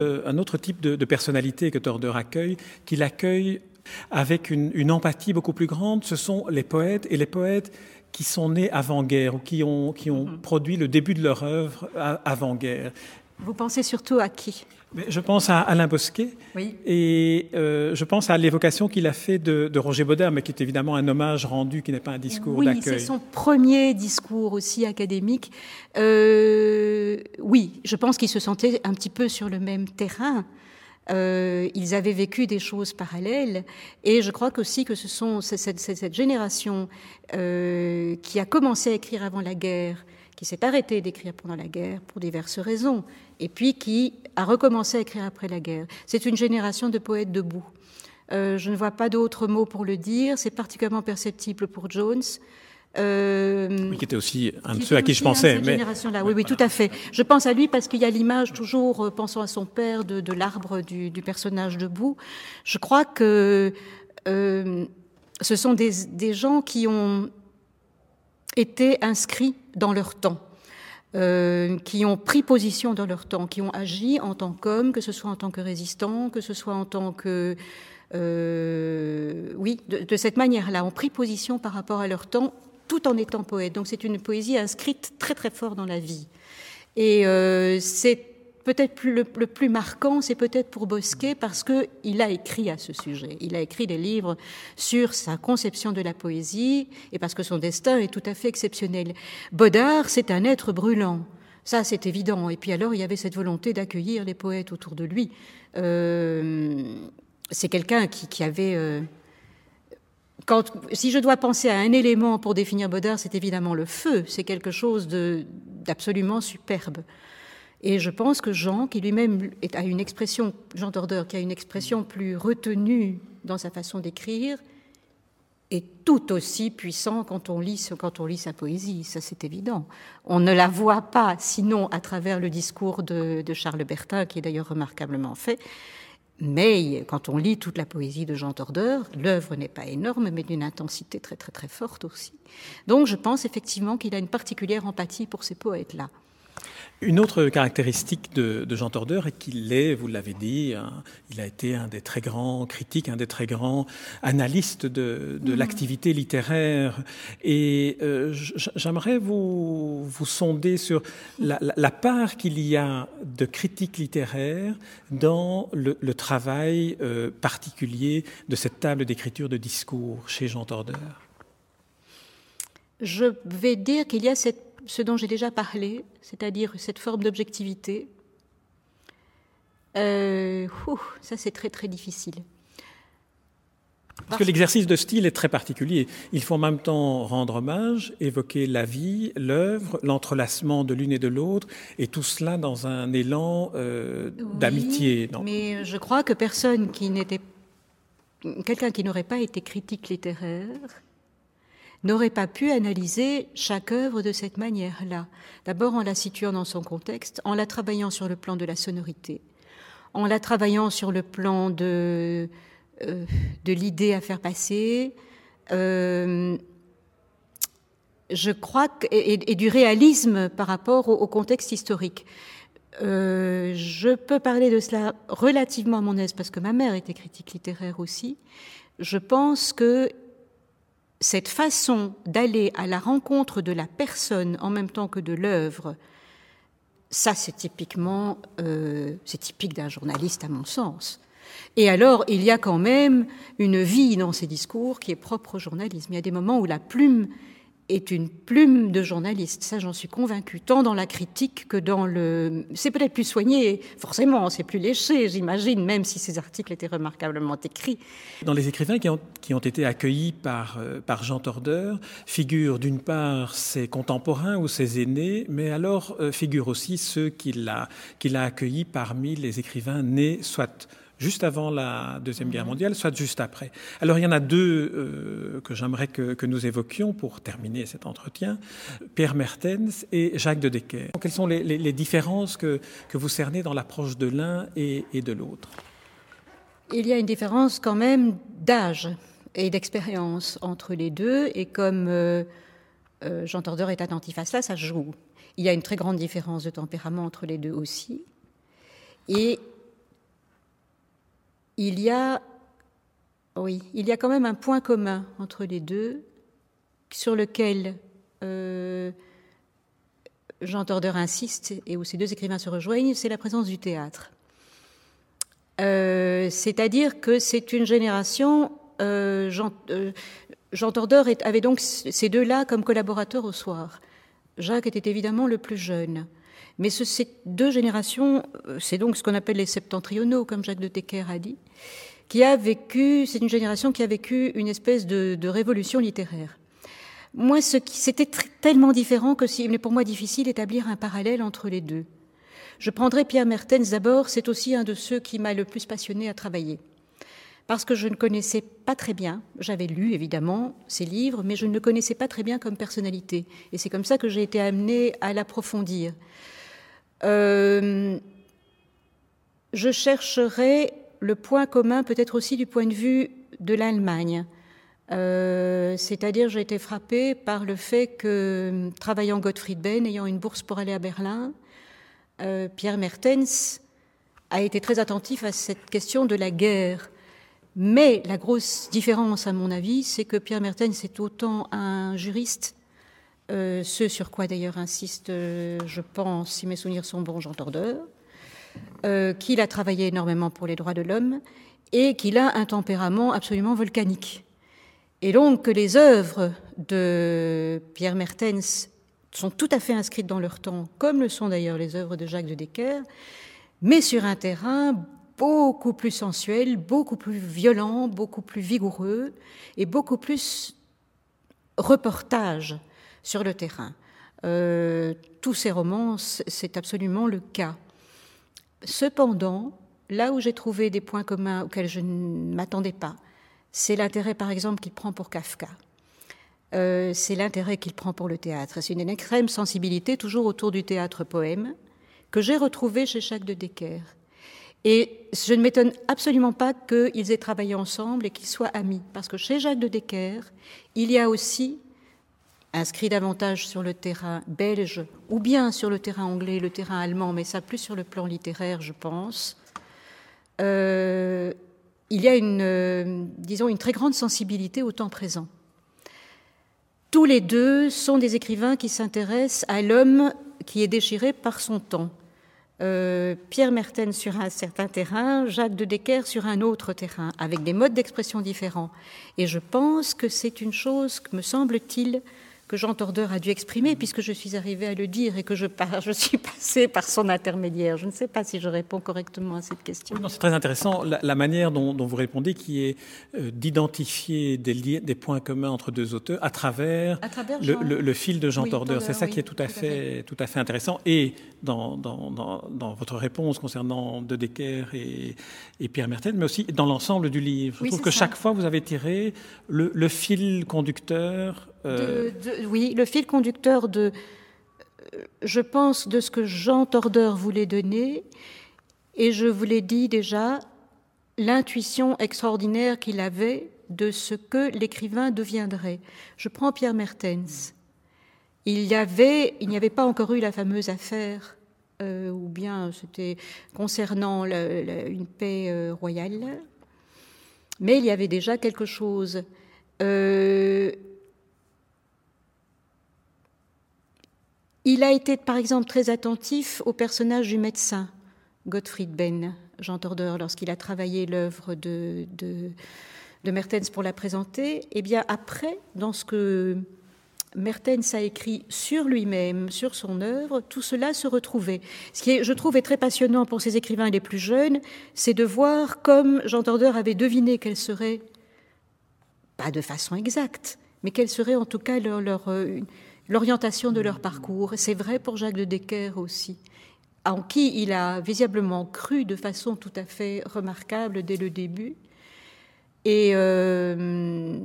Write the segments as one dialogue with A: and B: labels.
A: Euh, un autre type de, personnalité que Torder accueille, qu'il accueille avec une, empathie beaucoup plus grande, ce sont les poètes et les poètes qui sont nés avant-guerre ou qui ont, qui ont mhm. produit le début de leur œuvre avant-guerre.
B: Vous pensez surtout à qui?
A: Je pense à Alain Bosquet et euh, je pense à l'évocation qu'il a fait de, Roger Baudin, mais qui est évidemment un hommage rendu, qui n'est pas un discours d'accueil.
B: Oui, c'est son premier discours aussi académique. Euh, oui, je pense qu'il se sentait un petit peu sur le même terrain. Euh, ils avaient vécu des choses parallèles et je crois aussi que ce sont cette, cette génération qui a commencé à écrire avant la guerre, qui s'est arrêtée d'écrire pendant la guerre pour diverses raisons, et puis qui a recommencé à écrire après la guerre. C'est une génération de poètes debout. Euh, je ne vois pas d'autres mots pour le dire. C'est particulièrement perceptible pour Jones.
A: Euh, oui, qui était aussi un de ceux à qui je pensais.
B: Mais... Génération-là. Oui, oui, tout à fait. Je pense à lui parce qu'il y a l'image, toujours euh, pensant à son père, de, l'arbre du, personnage debout. Je crois que ce sont des gens qui ont été inscrits dans leur temps. Euh, qui ont pris position dans leur temps, qui ont agi en tant qu'hommes, que ce soit en tant que résistants, que ce soit en tant que... Euh, oui, de, cette manière-là, ont pris position par rapport à leur temps, tout en étant poète. Donc c'est une poésie inscrite très très fort dans la vie. Et euh, c'est peut-être le, plus marquant, c'est peut-être pour Bosquet parce qu'il a écrit à ce sujet. Il a écrit des livres sur sa conception de la poésie et parce que son destin est tout à fait exceptionnel. Bodard, c'est un être brûlant. Ça, c'est évident. Et puis alors, il y avait cette volonté d'accueillir les poètes autour de lui. Euh, c'est quelqu'un qui, avait... Euh, quand, si je dois penser à un élément pour définir Bodard, c'est évidemment le feu. C'est quelque chose d'absolument superbe. Et je pense que Jean, qui lui-même a une expression, Jean Dorder, qui a une expression plus retenue dans sa façon d'écrire, est tout aussi puissant quand on lit, sa poésie, ça c'est évident. On ne la voit pas sinon à travers le discours de, Charles Bertin, qui est d'ailleurs remarquablement fait, mais quand on lit toute la poésie de Jean Dorder, l'œuvre n'est pas énorme, mais d'une intensité très très très forte aussi. Donc je pense effectivement qu'il a une particulière empathie pour ces poètes-là.
A: Une autre caractéristique de, Jean Torder est qu'il est, vous l'avez dit, il a été un des très grands critiques, un des très grands analystes de, mhm. l'activité littéraire. Et euh, j'aimerais vous, vous sonder sur la, part qu'il y a de critique littéraire dans le, travail euh, particulier de cette table d'écriture de discours chez Jean Torder.
B: Je vais dire qu'il y a cette ce dont j'ai déjà parlé, c'est-à-dire cette forme d'objectivité, euh, ça c'est très très difficile.
A: Parce que l'exercice de style est très particulier. Il faut en même temps rendre hommage, évoquer la vie, l'œuvre, l'entrelacement de l'une et de l'autre, et tout cela dans un élan euh, d'amitié.
B: Mais je crois que personne qui n'était, quelqu'un qui n'aurait pas été critique littéraire, n'aurait pas pu analyser chaque œuvre de cette manière-là. D'abord en la situant dans son contexte, en la travaillant sur le plan de la sonorité, en la travaillant sur le plan de, euh, l'idée à faire passer, euh, je crois, et, du réalisme par rapport au, contexte historique. Euh, je peux parler de cela relativement à mon aise parce que ma mère était critique littéraire aussi. Je pense que cette façon d'aller à la rencontre de la personne en même temps que de l'œuvre, ça c'est typiquement, euh, c'est typique d'un journaliste à mon sens. Et alors, il y a quand même une vie dans ces discours qui est propre au journalisme. Il y a des moments où la plume est une plume de journaliste. Ça, j'en suis convaincue, tant dans la critique que dans le. C'est peut-être plus soigné, forcément, c'est plus léché, j'imagine, même si ces articles étaient remarquablement écrits.
A: Dans les écrivains qui ont, qui ont été accueillis par, euh, par Jean Torder, figurent d'une part ses contemporains ou ses aînés, mais alors euh, figurent aussi ceux qu'il a, qu'il a accueillis parmi les écrivains nés, soit juste avant la Deuxième Guerre mondiale, soit juste après. Alors il y en a deux euh, que j'aimerais que, nous évoquions pour terminer cet entretien, Pierre Mertens et Jacques de Decker. Quelles sont les, différences que, que, vous cernez dans l'approche de l'un et, de l'autre?
B: Il y a une différence quand même d'âge et d'expérience entre les deux, et comme euh, euh, Jean Tordeur est attentif à cela, ça joue. Il y a une très grande différence de tempérament entre les deux aussi. Et il y a, oui, il y a quand même un point commun entre les deux, sur lequel euh, Jean Torder insiste et où ces deux écrivains se rejoignent, c'est la présence du théâtre. Euh, c'est-à-dire que c'est une génération. Euh, Jean, Jean Torder avait donc ces deux-là comme collaborateurs au soir. Jacques était évidemment le plus jeune. Mais ce, ces deux générations, c'est donc ce qu'on appelle les septentrionaux, comme Jacques de Tecker a dit, qui a vécu, c'est une génération qui a vécu une espèce de, révolution littéraire. Moi, ce qui, c'était tellement différent que il est pour moi difficile d'établir un parallèle entre les deux. Je prendrai Pierre Mertens d'abord, c'est aussi un de ceux qui m'a le plus passionné à travailler. Parce que je ne connaissais pas très bien, j'avais lu évidemment ses livres, mais je ne le connaissais pas très bien comme personnalité. Et c'est comme ça que j'ai été amenée à l'approfondir. Euh, je chercherai le point commun peut-être aussi du point de vue de l'Allemagne. Euh, C'est-à-dire, j'ai été frappée par le fait que, travaillant Gottfried Benn, ayant une bourse pour aller à Berlin, euh, Pierre Mertens a été très attentif à cette question de la guerre. Mais la grosse différence, à mon avis, c'est que Pierre Mertens est autant un juriste, euh, ce sur quoi d'ailleurs insiste, euh, je pense, si mes souvenirs sont bons, Jean Tordeur, euh, qu'il a travaillé énormément pour les droits de l'homme et qu'il a un tempérament absolument volcanique. Et donc que les œuvres de Pierre Mertens sont tout à fait inscrites dans leur temps, comme le sont d'ailleurs les œuvres de Jacques de Decker, mais sur un terrain beaucoup plus sensuel, beaucoup plus violent, beaucoup plus vigoureux et beaucoup plus reportage sur le terrain. Euh, tous ces romans, c'est absolument le cas. Cependant, là où j'ai trouvé des points communs auxquels je ne m'attendais pas, c'est l'intérêt, par exemple, qu'il prend pour Kafka. Euh, c'est l'intérêt qu'il prend pour le théâtre. C'est une extrême sensibilité, toujours autour du théâtre-poème, que j'ai retrouvé chez Jacques de Decker. Et je ne m'étonne absolument pas qu'ils aient travaillé ensemble et qu'ils soient amis, parce que chez Jacques de Decker, il y a aussi, inscrit davantage sur le terrain belge, ou bien sur le terrain anglais, le terrain allemand, mais ça plus sur le plan littéraire, je pense, euh, il y a une, euh, disons, une très grande sensibilité au temps présent. Tous les deux sont des écrivains qui s'intéressent à l'homme qui est déchiré par son temps. Euh, Pierre Mertens sur un certain terrain, Jacques de Decker sur un autre terrain, avec des modes d'expression différents. Et je pense que c'est une chose, me semble-t-il, que Jean Tordeur a dû exprimer, puisque je suis arrivée à le dire et que je, je suis passée par son intermédiaire. Je ne sais pas si je réponds correctement à cette question.
A: Oui, c'est très intéressant la, la manière dont, dont, vous répondez, qui est euh, d'identifier des, des, points communs entre deux auteurs à travers,
B: à travers
A: le, le, le, fil de Jean oui, Tordeur. C'est ça oui, qui est tout à, tout fait, fait, tout à fait intéressant. Et dans, dans, dans, dans, votre réponse concernant De Decker et, et Pierre Mertel, mais aussi dans l'ensemble du livre. Je trouve que ça. chaque fois, vous avez tiré le, fil conducteur
B: euh... de, de, oui, le fil conducteur de, je pense, de ce que Jean Tordeur voulait donner, et je vous l'ai dit déjà, l'intuition extraordinaire qu'il avait de ce que l'écrivain deviendrait. Je prends Pierre Mertens. Il avait, il n'y avait pas encore eu la fameuse affaire, euh, ou bien c'était concernant une paix euh, royale, mais il y avait déjà quelque chose. Euh, Il a été, par exemple, très attentif au personnage du médecin, Gottfried Benn, Jean Torder, lorsqu'il a travaillé l'œuvre de, de, Mertens pour la présenter. Eh bien, après, dans ce que Mertens a écrit sur lui-même, sur son œuvre, tout cela se retrouvait. Ce qui, je trouve, est très passionnant pour ces écrivains les plus jeunes, c'est de voir comme Jean Torder avait deviné quelle serait, pas de façon exacte, mais quelle serait en tout cas leur, une, l'orientation de leur parcours. C'est vrai pour Jacques de Decker aussi, en qui il a visiblement cru de façon tout à fait remarquable dès le début. Et euh,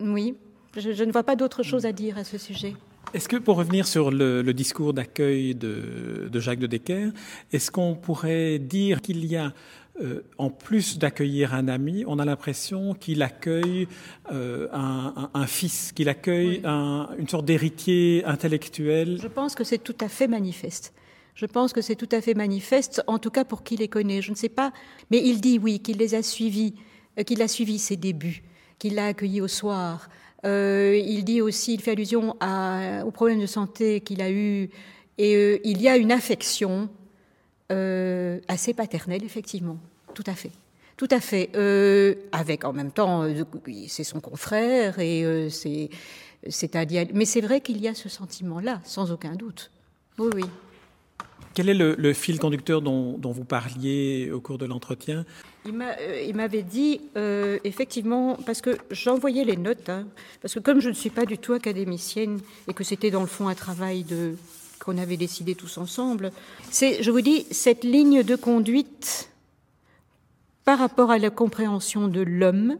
B: oui, je, ne vois pas d'autre chose à dire à ce sujet.
A: Est-ce que, pour revenir sur le, le discours d'accueil de, de, Jacques de Decker, est-ce qu'on pourrait dire qu'il y a euh, en plus d'accueillir un ami, on a l'impression qu'il accueille euh, un, un, un, fils, qu'il accueille oui. un, une sorte d'héritier intellectuel.
B: Je pense que c'est tout à fait manifeste. Je pense que c'est tout à fait manifeste, en tout cas pour qui les connaît. Je ne sais pas, mais il dit oui, qu'il les a suivis, euh, qu'il a suivi ses débuts, qu'il l'a accueilli au soir. Il dit aussi, il fait allusion à, aux problèmes de santé qu'il a eu, et il y a une affection euh, assez paternelle, effectivement, tout à fait. Tout à fait. Euh, avec en même temps, euh, c'est son confrère et euh, c'est c'est un dialogue. Mais c'est vrai qu'il y a ce sentiment-là, sans aucun doute. Oui, oui.
A: Quel est le, le fil conducteur dont, dont, vous parliez au cours de l'entretien?
B: Il m'avait dit, euh, effectivement, parce que j'envoyais les notes, hein, parce que comme je ne suis pas du tout académicienne et que c'était dans le fond un travail de qu'on avait décidé tous ensemble, c'est, je vous dis, cette ligne de conduite par rapport à la compréhension de l'homme,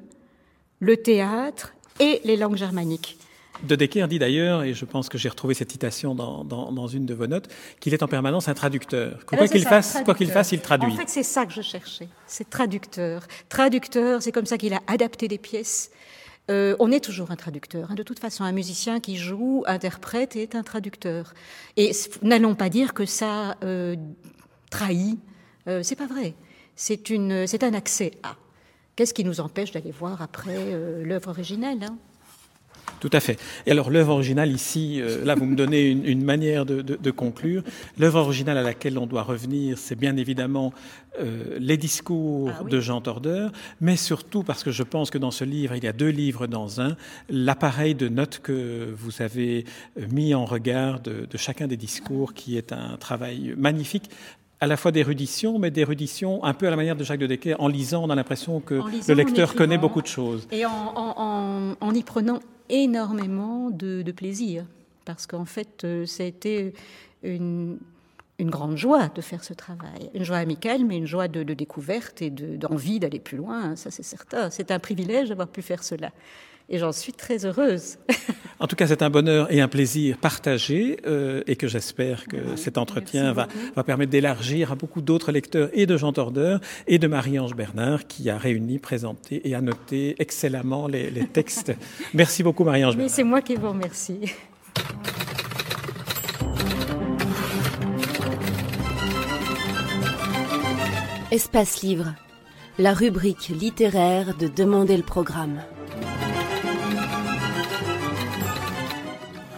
B: le théâtre et les langues germaniques.
A: De Decker dit d'ailleurs, et je pense que j'ai retrouvé cette citation dans, dans, dans, une de vos notes, qu'il est en permanence un traducteur. Quoi qu'il fasse, quoi qu'il fasse, il traduit.
B: En fait, c'est ça que je cherchais. C'est traducteur. Traducteur, c'est comme ça qu'il a adapté des pièces. Euh, on est toujours un traducteur. Hein. De toute façon, un musicien qui joue, interprète, est un traducteur. Et n'allons pas dire que ça euh, trahit. Euh, c'est pas vrai. C'est un accès à. Qu'est-ce qui nous empêche d'aller voir après l'œuvre originelle hein?
A: Tout à fait. Et alors l'œuvre originale ici, euh, là vous me donnez une, une manière de, de, de conclure. L'œuvre originale à laquelle on doit revenir, c'est bien évidemment euh, les discours ah, oui. de Jean Tordeur, mais surtout parce que je pense que dans ce livre, il y a deux livres dans un, l'appareil de notes que vous avez mis en regard de, de chacun des discours, qui est un travail magnifique à la fois d'érudition, mais d'érudition un peu à la manière de Jacques de Decker. En lisant, on a l'impression que lisant, le lecteur connaît beaucoup de choses.
B: Et en, en, en y prenant énormément de, plaisir, parce qu'en fait, euh, ça a été une, grande joie de faire ce travail. Une joie amicale, mais une joie de, de découverte et d'envie d'aller plus loin, ça c'est certain. C'est un privilège d'avoir pu faire cela et j'en suis très heureuse.
A: en tout cas, c'est un bonheur et un plaisir partagé euh, et que j'espère que oui, cet entretien va, va, permettre d'élargir à beaucoup d'autres lecteurs et de Jean Tordeur et de Marie-Ange Bernard qui a réuni, présenté et annoté excellemment les, les textes. Merci beaucoup Marie-Ange
B: Bernard. C'est moi qui vous remercie.
C: Espace Livre, la rubrique littéraire de Demander le programme.